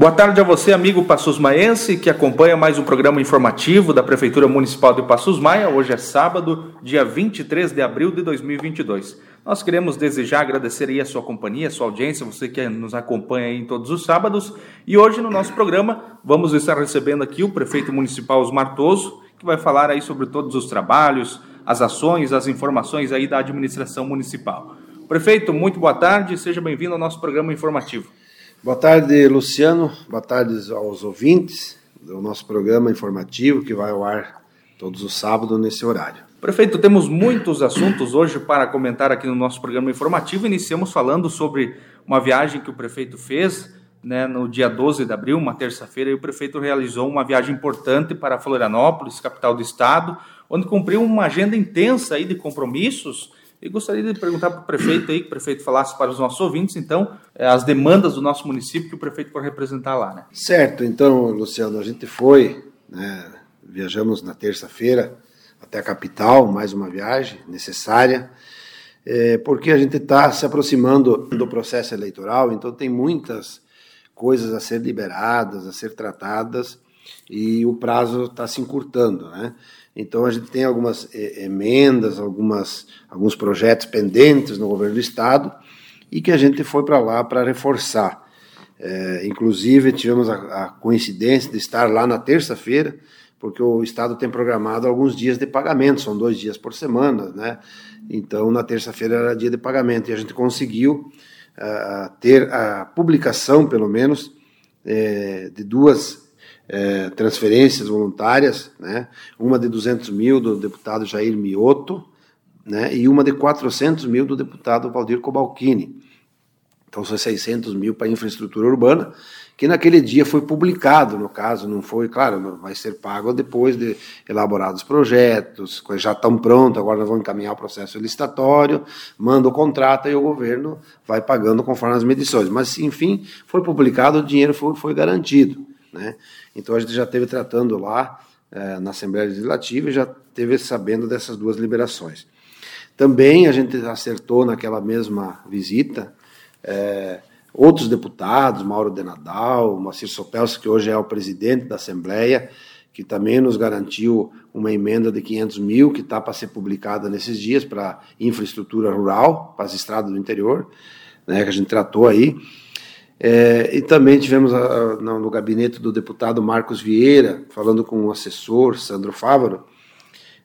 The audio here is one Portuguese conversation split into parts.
Boa tarde a você, amigo Passos Maense, que acompanha mais um programa informativo da Prefeitura Municipal de Passos Maia. Hoje é sábado, dia 23 de abril de 2022. Nós queremos desejar agradecer aí a sua companhia, a sua audiência, você que nos acompanha aí em todos os sábados. E hoje no nosso programa vamos estar recebendo aqui o prefeito municipal Osmar Toso, que vai falar aí sobre todos os trabalhos, as ações, as informações aí da administração municipal. Prefeito, muito boa tarde, seja bem-vindo ao nosso programa informativo. Boa tarde, Luciano. Boa tarde aos ouvintes do nosso programa informativo que vai ao ar todos os sábados nesse horário. Prefeito, temos muitos assuntos hoje para comentar aqui no nosso programa informativo. Iniciamos falando sobre uma viagem que o prefeito fez né, no dia 12 de abril, uma terça-feira, e o prefeito realizou uma viagem importante para Florianópolis, capital do estado, onde cumpriu uma agenda intensa aí de compromissos e gostaria de perguntar para o prefeito aí, que o prefeito falasse para os nossos ouvintes, então, é, as demandas do nosso município que o prefeito for representar lá, né? Certo, então, Luciano, a gente foi, né, viajamos na terça-feira até a capital, mais uma viagem necessária, é, porque a gente está se aproximando do processo eleitoral, então tem muitas coisas a ser liberadas, a ser tratadas, e o prazo está se encurtando, né? Então a gente tem algumas eh, emendas, algumas, alguns projetos pendentes no governo do estado e que a gente foi para lá para reforçar. É, inclusive tivemos a, a, coincidência de estar lá na terça-feira, porque o estado tem programado alguns dias de pagamento, são dois dias por semana, né? Então na terça-feira era dia de pagamento e a gente conseguiu uh, ter a publicação, pelo menos, é, de duas é, transferências voluntárias, né? uma de 200 mil do deputado Jair Mioto né? e uma de 400 mil do deputado Valdir Cobalcini. Então são 600 mil para infraestrutura urbana, que naquele dia foi publicado, no caso, não foi, claro, vai ser pago depois de elaborados projetos, coisas já estão prontas, agora nós vamos encaminhar o processo licitatório, manda o contrato e o governo vai pagando conforme as medições. Mas, enfim, foi publicado, o dinheiro foi, foi garantido. Né? Então a gente já esteve tratando lá é, na Assembleia Legislativa e já teve sabendo dessas duas liberações. Também a gente acertou naquela mesma visita é, outros deputados, Mauro Denadal, Moacir Sopelso, que hoje é o presidente da Assembleia, que também nos garantiu uma emenda de 500 mil, que está para ser publicada nesses dias para infraestrutura rural, para as estradas do interior, né, que a gente tratou aí. É, e também tivemos a, no, no, gabinete do deputado Marcos Vieira, falando com o assessor Sandro Fávaro,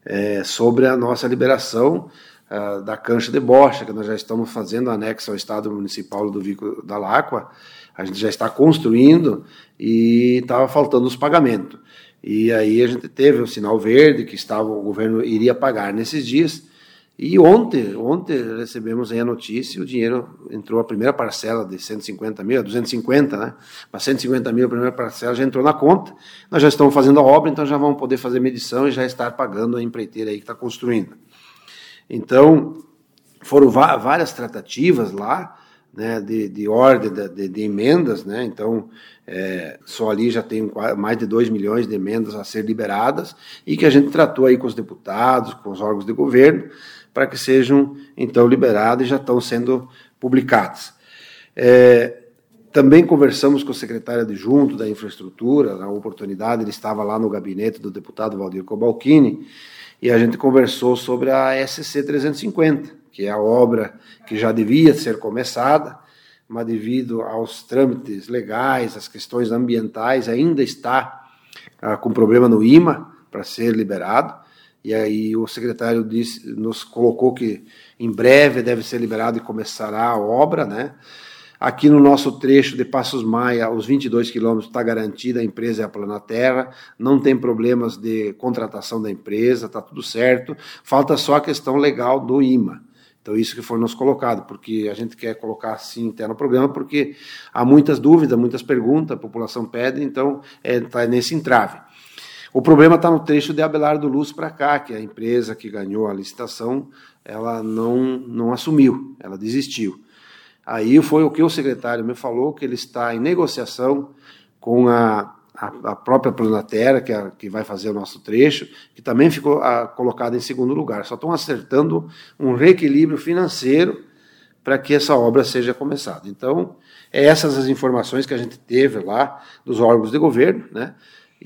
é, sobre a nossa liberação a, da cancha de bocha, que nós já estamos fazendo anexo ao Estado Municipal do Vico da Láqua, a gente já está construindo e estava faltando os pagamentos. E aí a gente teve o sinal verde que estava, o governo iria pagar nesses dias, e ontem, ontem recebemos a notícia, o dinheiro entrou a primeira parcela de 150 mil, 250, né? Mas 150 mil a primeira parcela já entrou na conta. Nós já estamos fazendo a obra, então já vamos poder fazer medição e já estar pagando a empreiteira aí que está construindo. Então, foram várias tratativas lá, né, de, de ordem de, de, emendas, né, então é, só ali já tem mais de 2 milhões de emendas a ser liberadas e que a gente tratou aí com os deputados, com os órgãos de governo, para que sejam então liberadas e já estão sendo publicadas. É, também conversamos com o secretário adjunto da infraestrutura, na oportunidade ele estava lá no gabinete do deputado Valdir Cobalcini, e a gente conversou sobre a SC 350, que é a obra que já devia ser começada, mas devido aos trâmites legais, às questões ambientais, ainda está ah, com problema no IMA para ser liberado. E aí o secretário disse, nos colocou que em breve deve ser liberado e começará a obra, né? Aqui no nosso trecho de Passos Maia, os 22 quilômetros está garantida, a empresa é a Planaterra, não tem problemas de contratação da empresa, está tudo certo. Falta só a questão legal do IMA. Então, isso que foi nos colocado, porque a gente quer colocar assim até no programa, porque há muitas dúvidas, muitas perguntas, a população pede, então está é, nesse entrave. O problema está no trecho de Abelardo Luz para cá, que a empresa que ganhou a licitação, ela não, não assumiu, ela desistiu. Aí foi o que o secretário me falou, que ele está em negociação com a, a, a própria Planatera, que, é, que vai fazer o nosso trecho, que também ficou a, colocada em segundo lugar. Só estão acertando um reequilíbrio financeiro para que essa obra seja começada. Então, É essas as informações que a gente teve lá dos órgãos de governo, né?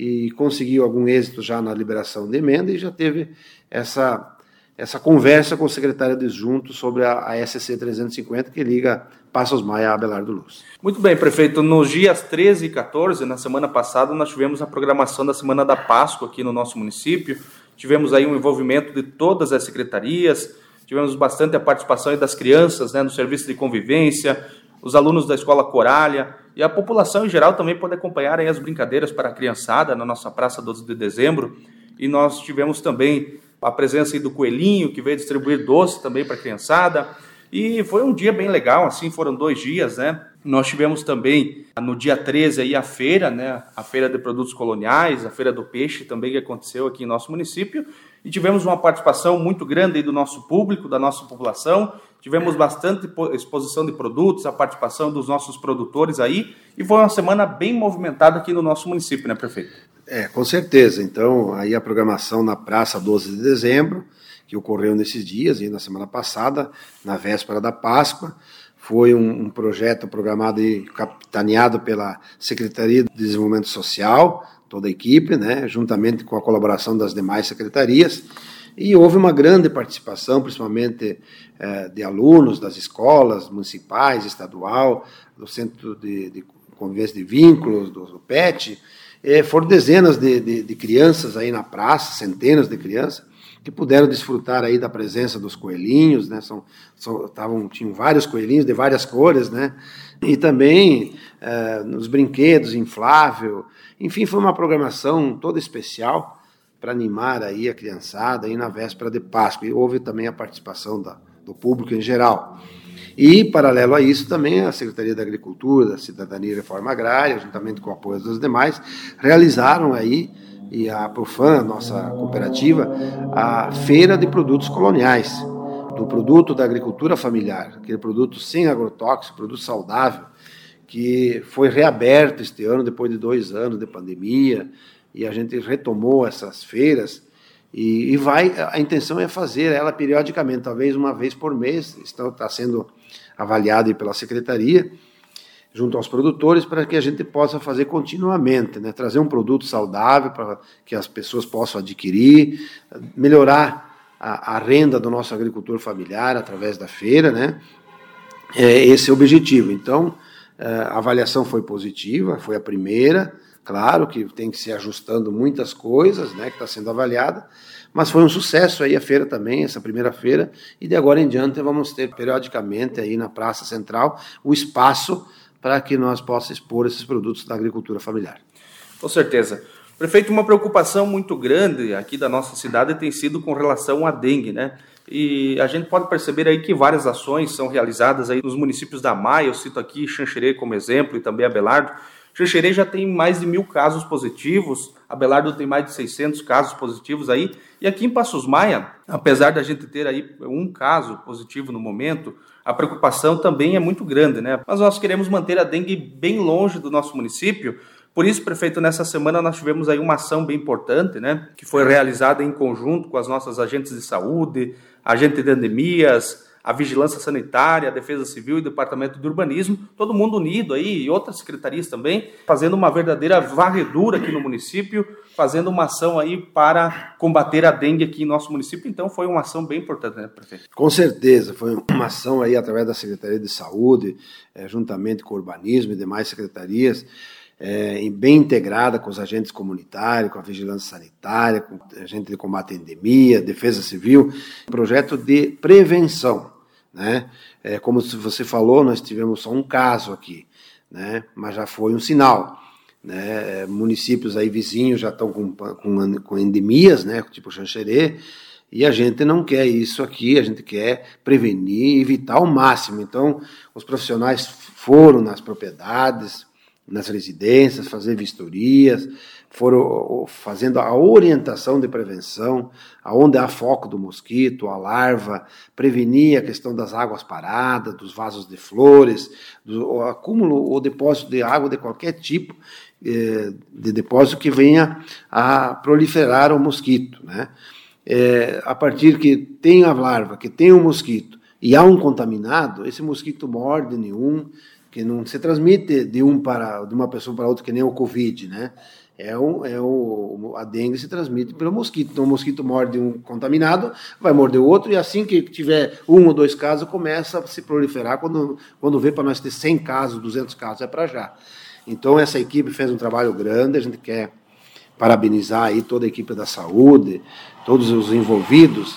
E conseguiu algum êxito já na liberação de emenda e já teve essa essa conversa com o secretário adjunto sobre a, a SC 350 que liga Passos Maia a Abelardo Luz. Muito bem, prefeito. Nos dias 13 e 14, na semana passada, nós tivemos a programação da Semana da Páscoa aqui no nosso município. Tivemos aí um envolvimento de todas as secretarias, tivemos bastante a participação das crianças né, no serviço de convivência, os alunos da escola Coralha e a população em geral também pode acompanhar as brincadeiras para a criançada na nossa Praça 12 de Dezembro. E nós tivemos também a presença do Coelhinho, que veio distribuir doce também para a criançada. E foi um dia bem legal, assim, foram dois dias, né? Nós tivemos também no dia 13 aí a feira, né? A feira de produtos coloniais, a feira do peixe também que aconteceu aqui em nosso município. E tivemos uma participação muito grande do nosso público, da nossa população. Tivemos bastante exposição de produtos, a participação dos nossos produtores aí. E foi uma semana bem movimentada aqui no nosso município, né, prefeito? É, com certeza. Então, aí a programação na Praça 12 de Dezembro, que ocorreu nesses dias, e na semana passada, na véspera da Páscoa, foi um, um projeto programado e capitaneado pela Secretaria de Desenvolvimento Social, toda a equipe, né, juntamente com a colaboração das demais secretarias, e houve uma grande participação, principalmente eh, de alunos das escolas municipais, estadual, do Centro de, de Convivência de Vínculos, do, do PET, é, foram dezenas de, de, de, crianças aí na praça, centenas de crianças, que puderam desfrutar aí da presença dos coelhinhos, né? São, são, tavam, tinham vários coelhinhos de várias cores, né? E também é, nos brinquedos inflável. Enfim, foi uma programação toda especial para animar aí a criançada aí na véspera de Páscoa. E houve também a participação da, do público em geral. E, paralelo a isso, também a Secretaria da Agricultura, da Cidadania e Reforma Agrária, juntamente com o apoio dos demais, realizaram aí, e a Profan, nossa cooperativa, a Feira de Produtos Coloniais, do produto da agricultura familiar, aquele produto sem agrotóxico, produto saudável, que foi reaberto este ano, depois de dois anos de pandemia, e a gente retomou essas feiras e, e, vai, a intenção é fazer ela periodicamente, talvez uma vez por mês, está, sendo avaliado pela secretaria, junto aos produtores, para que a gente possa fazer continuamente, né? trazer um produto saudável para que as pessoas possam adquirir, melhorar a, a, renda do nosso agricultor familiar através da feira, né? É esse é o objetivo. Então, a avaliação foi positiva, foi a primeira, Claro que tem que se ajustando muitas coisas, né, que está sendo avaliada, mas foi um sucesso aí a feira também, essa primeira feira, e de agora em diante vamos ter periodicamente aí na Praça Central o espaço para que nós possamos expor esses produtos da agricultura familiar. Com certeza. Prefeito, uma preocupação muito grande aqui da nossa cidade tem sido com relação à dengue, né? E a gente pode perceber aí que várias ações são realizadas aí nos municípios da Maia, eu cito aqui Xanxerê como exemplo e também Abelardo, Xanxerê já tem mais de mil casos positivos, Abelardo tem mais de 600 casos positivos aí, e aqui em Passos Maia, apesar da gente ter aí um caso positivo no momento, a preocupação também é muito grande, né? Mas nós queremos manter a dengue bem longe do nosso município, por isso, prefeito, nessa semana nós tivemos aí uma ação bem importante, né? Que foi realizada em conjunto com as nossas agentes de saúde, agente de endemias, a Vigilância Sanitária, a Defesa Civil e o Departamento de Urbanismo, todo mundo unido aí, e outras secretarias também, fazendo uma verdadeira varredura aqui no município, fazendo uma ação aí para combater a dengue aqui em nosso município. Então foi uma ação bem importante, né, prefeito? Com certeza, foi uma ação aí através da Secretaria de Saúde, é, juntamente com o Urbanismo e demais secretarias, é, bem integrada com os agentes comunitários, com a vigilância sanitária, com a gente de combate à endemia, defesa civil, projeto de prevenção. Né? É, como você falou, nós tivemos só um caso aqui, né? mas já foi um sinal. Né? É, municípios aí vizinhos já estão com, com, com endemias, né? tipo Xanxerê, e a gente não quer isso aqui, a gente quer prevenir, evitar ao máximo. Então, os profissionais foram nas propriedades, nas residências, fazer vistorias, foram fazendo a orientação de prevenção, aonde há foco do mosquito, a larva, prevenir a questão das águas paradas, dos vasos de flores, do acúmulo ou depósito de água de qualquer tipo eh, de depósito que venha a proliferar o mosquito. Né? É, a partir que tem a larva, que tem o mosquito, e há um contaminado, esse mosquito morde nenhum, que não se transmite de um para de uma pessoa para outra que nem o Covid, né? É, um, é o, a dengue se transmite pelo mosquito. Então, o mosquito morde um contaminado, vai morder o outro, e assim que tiver um ou dois casos, começa a se proliferar. Quando, quando vê para nós ter 100 casos, 200 casos, é para já. Então, essa equipe fez um trabalho grande, a gente quer parabenizar aí toda a equipe da saúde, todos os envolvidos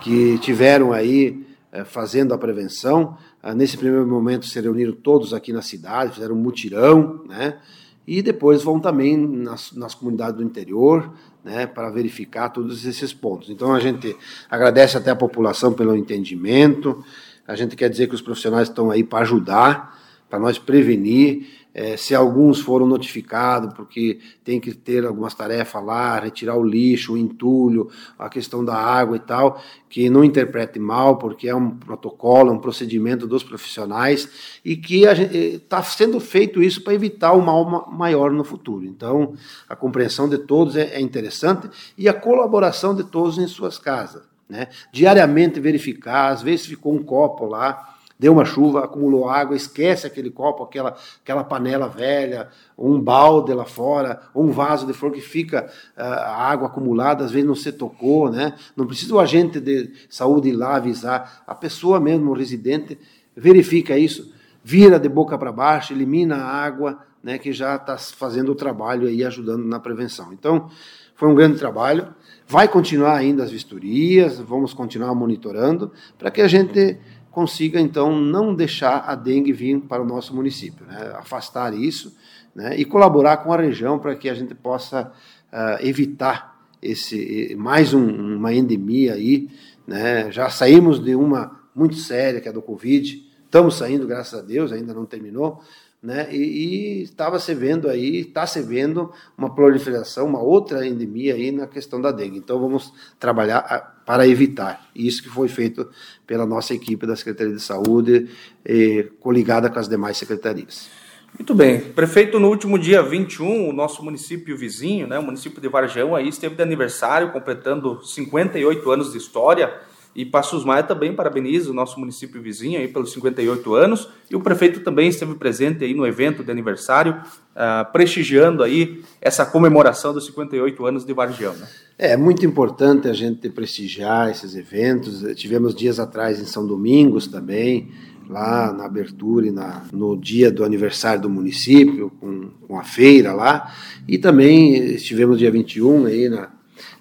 que tiveram aí é, fazendo a prevenção. Ah, nesse primeiro momento se reuniram todos aqui na cidade, fizeram um mutirão, né? e depois vão também nas, nas comunidades do interior, né, para verificar todos esses pontos. Então a gente agradece até a população pelo entendimento, a gente quer dizer que os profissionais estão aí para ajudar, para nós prevenir é, se alguns foram notificados, porque tem que ter algumas tarefas lá, retirar o lixo, o entulho, a questão da água e tal, que não interprete mal, porque é um protocolo, é um procedimento dos profissionais e que está sendo feito isso para evitar o mal maior no futuro. Então, a compreensão de todos é, é interessante e a colaboração de todos em suas casas. Né? Diariamente verificar, às vezes ficou um copo lá, deu uma chuva, acumulou água, esquece aquele copo, aquela, aquela panela velha, um balde lá fora, um vaso de flor que fica uh, a água acumulada, às vezes não se tocou, né? Não precisa o agente de saúde ir lá avisar, a pessoa mesmo, o residente, verifica isso, vira de boca para baixo, elimina a água, né, que já está fazendo o trabalho aí, ajudando na prevenção. Então, foi um grande trabalho. Vai continuar ainda as vistorias, vamos continuar monitorando, para que a gente consiga então não deixar a dengue vir para o nosso município, né? afastar isso né? e colaborar com a região para que a gente possa uh, evitar esse mais um, uma endemia aí. Né? Já saímos de uma muito séria que é do Covid, estamos saindo, graças a Deus, ainda não terminou, né? E estava se vendo aí, está se vendo uma proliferação, uma outra endemia aí na questão da dengue. Então vamos trabalhar ah, para evitar. Isso que foi feito pela nossa equipe da Secretaria de Saúde, eh, coligada com as demais secretarias. Muito bem. Prefeito, no último dia 21, o nosso município vizinho, né, o município de Varjão, aí esteve de aniversário, completando 58 anos de história. E Passos Maia também parabeniza o nosso município vizinho aí pelos 58 anos. E o prefeito também esteve presente aí no evento de aniversário, uh, prestigiando aí essa comemoração dos 58 anos de Vargião. Né? É muito importante a gente prestigiar esses eventos. Tivemos dias atrás em São Domingos também, lá na abertura e na, no dia do aniversário do município, com, com a feira lá. E também estivemos dia 21 aí na,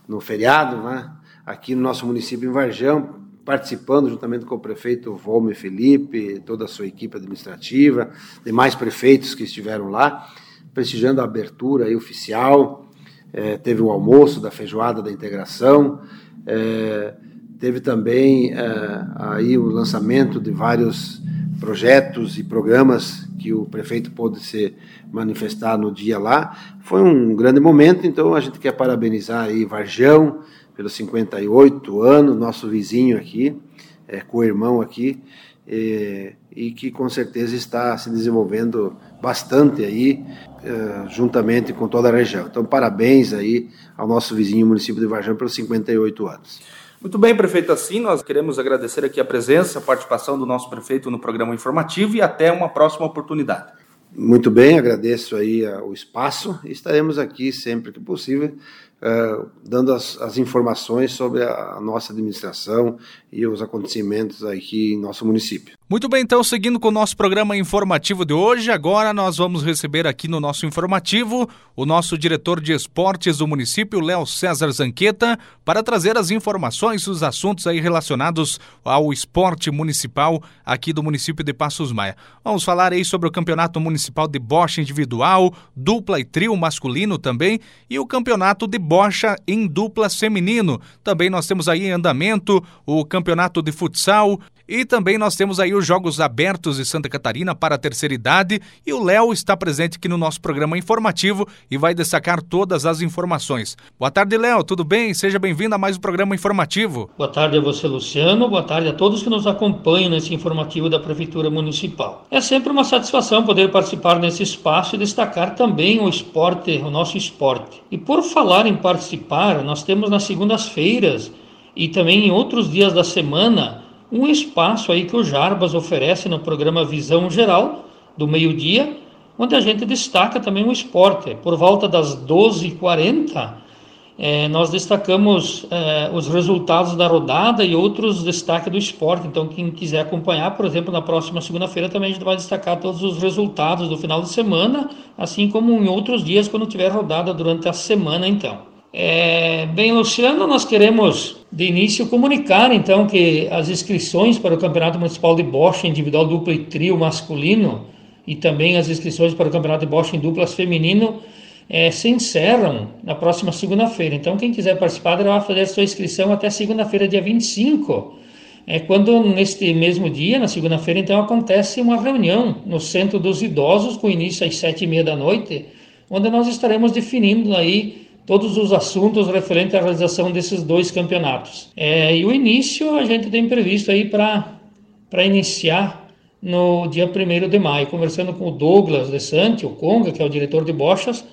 no feriado, né? Aqui no nosso município, em Varjão, participando juntamente com o prefeito Volme Felipe, toda a sua equipe administrativa, demais prefeitos que estiveram lá, prestigiando a abertura aí oficial. É, teve o almoço da feijoada da integração, é, teve também é, aí o lançamento de vários projetos e programas que o prefeito pôde se manifestar no dia lá. Foi um grande momento, então a gente quer parabenizar aí Varjão, pelos 58 anos, nosso vizinho aqui, é, co-irmão aqui, é, e que com certeza está se desenvolvendo bastante aí, é, juntamente com toda a região. Então, parabéns aí ao nosso vizinho município de Varjão pelos 58 anos. Muito bem, prefeito, assim nós queremos agradecer aqui a presença, a participação do nosso prefeito no programa informativo e até uma próxima oportunidade. Muito bem, agradeço aí o espaço e estaremos aqui sempre que possível uh, dando as, as, informações sobre a, nossa administração e os acontecimentos aqui em nosso município. Muito bem, então, seguindo com o nosso programa informativo de hoje, agora nós vamos receber aqui no nosso informativo o nosso diretor de esportes do município, Léo César Zanqueta, para trazer as informações, os assuntos aí relacionados ao esporte municipal aqui do município de Passos Maia. Vamos falar aí sobre o campeonato municipal de bocha individual, dupla e trio masculino também, e o campeonato de bocha em dupla feminino. Também nós temos aí em andamento o campeonato de futsal e também nós temos aí os Jogos Abertos de Santa Catarina para a terceira idade e o Léo está presente aqui no nosso programa informativo e vai destacar todas as informações. Boa tarde, Léo, tudo bem? Seja bem-vindo a mais um programa informativo. Boa tarde a você, Luciano. Boa tarde a todos que nos acompanham nesse informativo da Prefeitura Municipal. É sempre uma satisfação poder participar nesse espaço e destacar também o esporte, o nosso esporte. E por falar em participar, nós temos nas segundas-feiras e também em outros dias da semana um espaço aí que o Jarbas oferece no programa Visão Geral, do meio-dia, onde a gente destaca também o esporte. Por volta das 12h40, é, nós destacamos é, os resultados da rodada e outros destaques do esporte. Então, quem quiser acompanhar, por exemplo, na próxima segunda-feira também a gente vai destacar todos os resultados do final de semana, assim como em outros dias quando tiver rodada durante a semana, então. É, bem, Luciano, nós queremos de início comunicar então que as inscrições para o Campeonato Municipal de Bocha individual, dupla e trio masculino e também as inscrições para o Campeonato de Bocha em duplas feminino é, se encerram na próxima segunda-feira. Então, quem quiser participar, vai fazer a sua inscrição até segunda-feira, dia 25. É quando, neste mesmo dia, na segunda-feira, então, acontece uma reunião no Centro dos Idosos, com início às sete e meia da noite, onde nós estaremos definindo aí todos os assuntos referentes à realização desses dois campeonatos. É, e o início a gente tem previsto aí para iniciar no dia 1 de maio, conversando com o Douglas de Santi, o Conga, que é o diretor de bochas,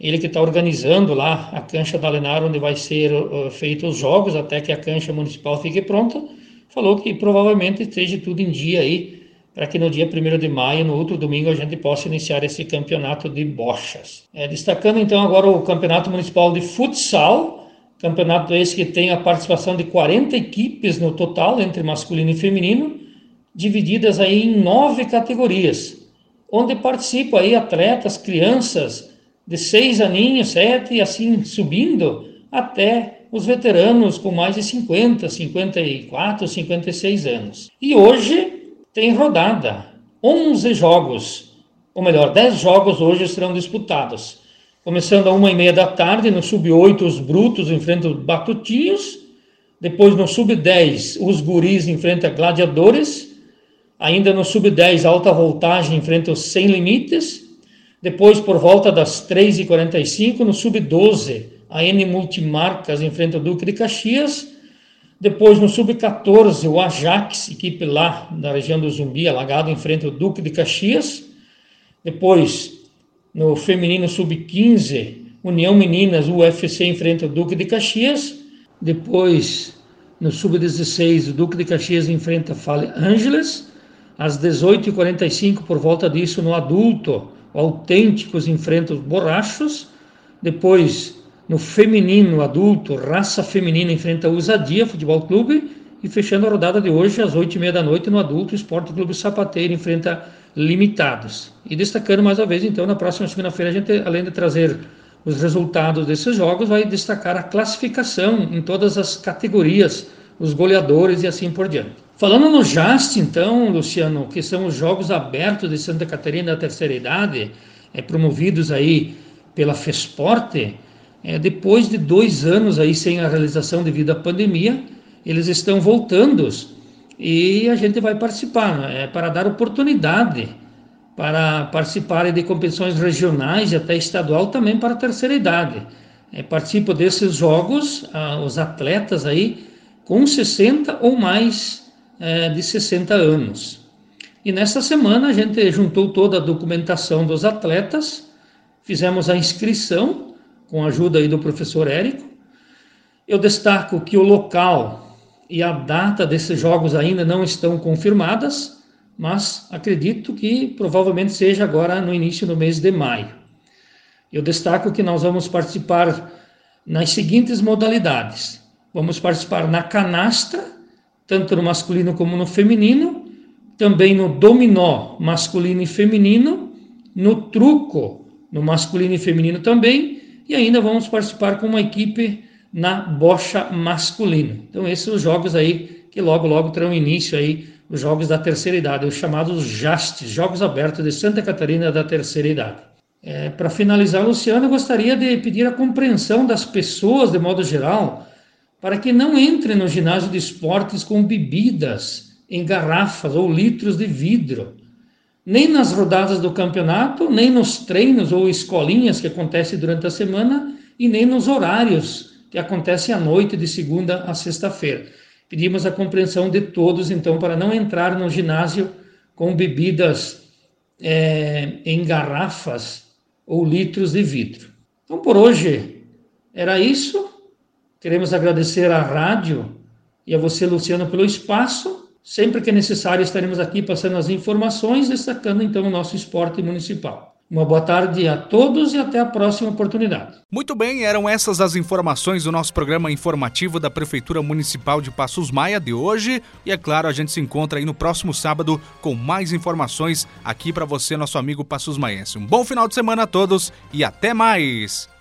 ele que está organizando lá a cancha da Lenar, onde vai ser uh, feitos os jogos, até que a cancha municipal fique pronta, falou que provavelmente esteja tudo em dia aí, para que no dia 1 de maio, no outro domingo, a gente possa iniciar esse campeonato de bochas. É, destacando então agora o campeonato municipal de futsal, campeonato esse que tem a participação de 40 equipes no total, entre masculino e feminino, divididas aí em nove categorias, onde participam aí atletas, crianças, de seis aninhos, sete, e assim subindo até os veteranos com mais de 50, 54, 56 anos. E hoje tem rodada, 11 jogos, ou melhor, 10 jogos hoje serão disputados. Começando a uma e meia da tarde, no sub-8 os brutos enfrentam os batutinhos, depois no sub-10 os guris enfrentam gladiadores, ainda no sub-10 alta voltagem enfrenta os sem limites, depois, por volta das 3h45, no Sub-12, a N Multimarcas enfrenta o Duque de Caxias. Depois, no Sub-14, o Ajax, equipe lá da região do Zumbi, alagado, enfrenta o Duque de Caxias. Depois, no feminino Sub-15, União Meninas, UFC enfrenta o Duque de Caxias. Depois, no Sub-16, o Duque de Caxias enfrenta Fale Ângeles. Às 18h45, por volta disso, no adulto, autênticos enfrentam os borrachos. Depois, no feminino adulto, raça feminina enfrenta o Usadia Futebol Clube. E fechando a rodada de hoje, às oito e meia da noite, no adulto, Esporte Clube Sapateiro enfrenta Limitados. E destacando mais uma vez, então, na próxima segunda-feira, a gente, além de trazer os resultados desses jogos, vai destacar a classificação em todas as categorias, os goleadores e assim por diante. Falando no JAST, então, Luciano, que são os Jogos Abertos de Santa Catarina da Terceira Idade, é, promovidos aí pela FESPORTE, é, depois de dois anos aí sem a realização devido à pandemia, eles estão voltando e a gente vai participar, né, é, para dar oportunidade para participar de competições regionais e até estadual também para a terceira idade. É, participam desses jogos ah, os atletas aí com 60 ou mais é, de 60 anos. E nesta semana a gente juntou toda a documentação dos atletas, fizemos a inscrição com a ajuda aí do professor Érico. Eu destaco que o local e a data desses jogos ainda não estão confirmadas, mas acredito que provavelmente seja agora no início do mês de maio. Eu destaco que nós vamos participar nas seguintes modalidades. Vamos participar na canastra, tanto no masculino como no feminino, também no dominó masculino e feminino, no truco no masculino e feminino também, e ainda vamos participar com uma equipe na bocha masculina. Então esses são os jogos aí que logo logo terão início aí os jogos da terceira idade, os chamados JASTs, Jogos Abertos de Santa Catarina da Terceira Idade. É, Para finalizar, Luciano, eu gostaria de pedir a compreensão das pessoas, de modo geral, para que não entre no ginásio de esportes com bebidas em garrafas ou litros de vidro, nem nas rodadas do campeonato, nem nos treinos ou escolinhas que acontecem durante a semana e nem nos horários que acontecem à noite de segunda a sexta-feira. Pedimos a compreensão de todos, então, para não entrar no ginásio com bebidas é, em garrafas ou litros de vidro. Então, por hoje era isso. Queremos agradecer à rádio e a você, Luciano, pelo espaço Sempre que necessário, estaremos aqui passando as informações, destacando então o nosso esporte municipal. Uma boa tarde a todos e até a próxima oportunidade. Muito bem, eram essas as informações do nosso programa informativo da Prefeitura Municipal de Passos Maia de hoje. E é claro, a gente se encontra aí no próximo sábado com mais informações aqui para você, nosso amigo Passos Maiense. Um bom final de semana a todos e até mais!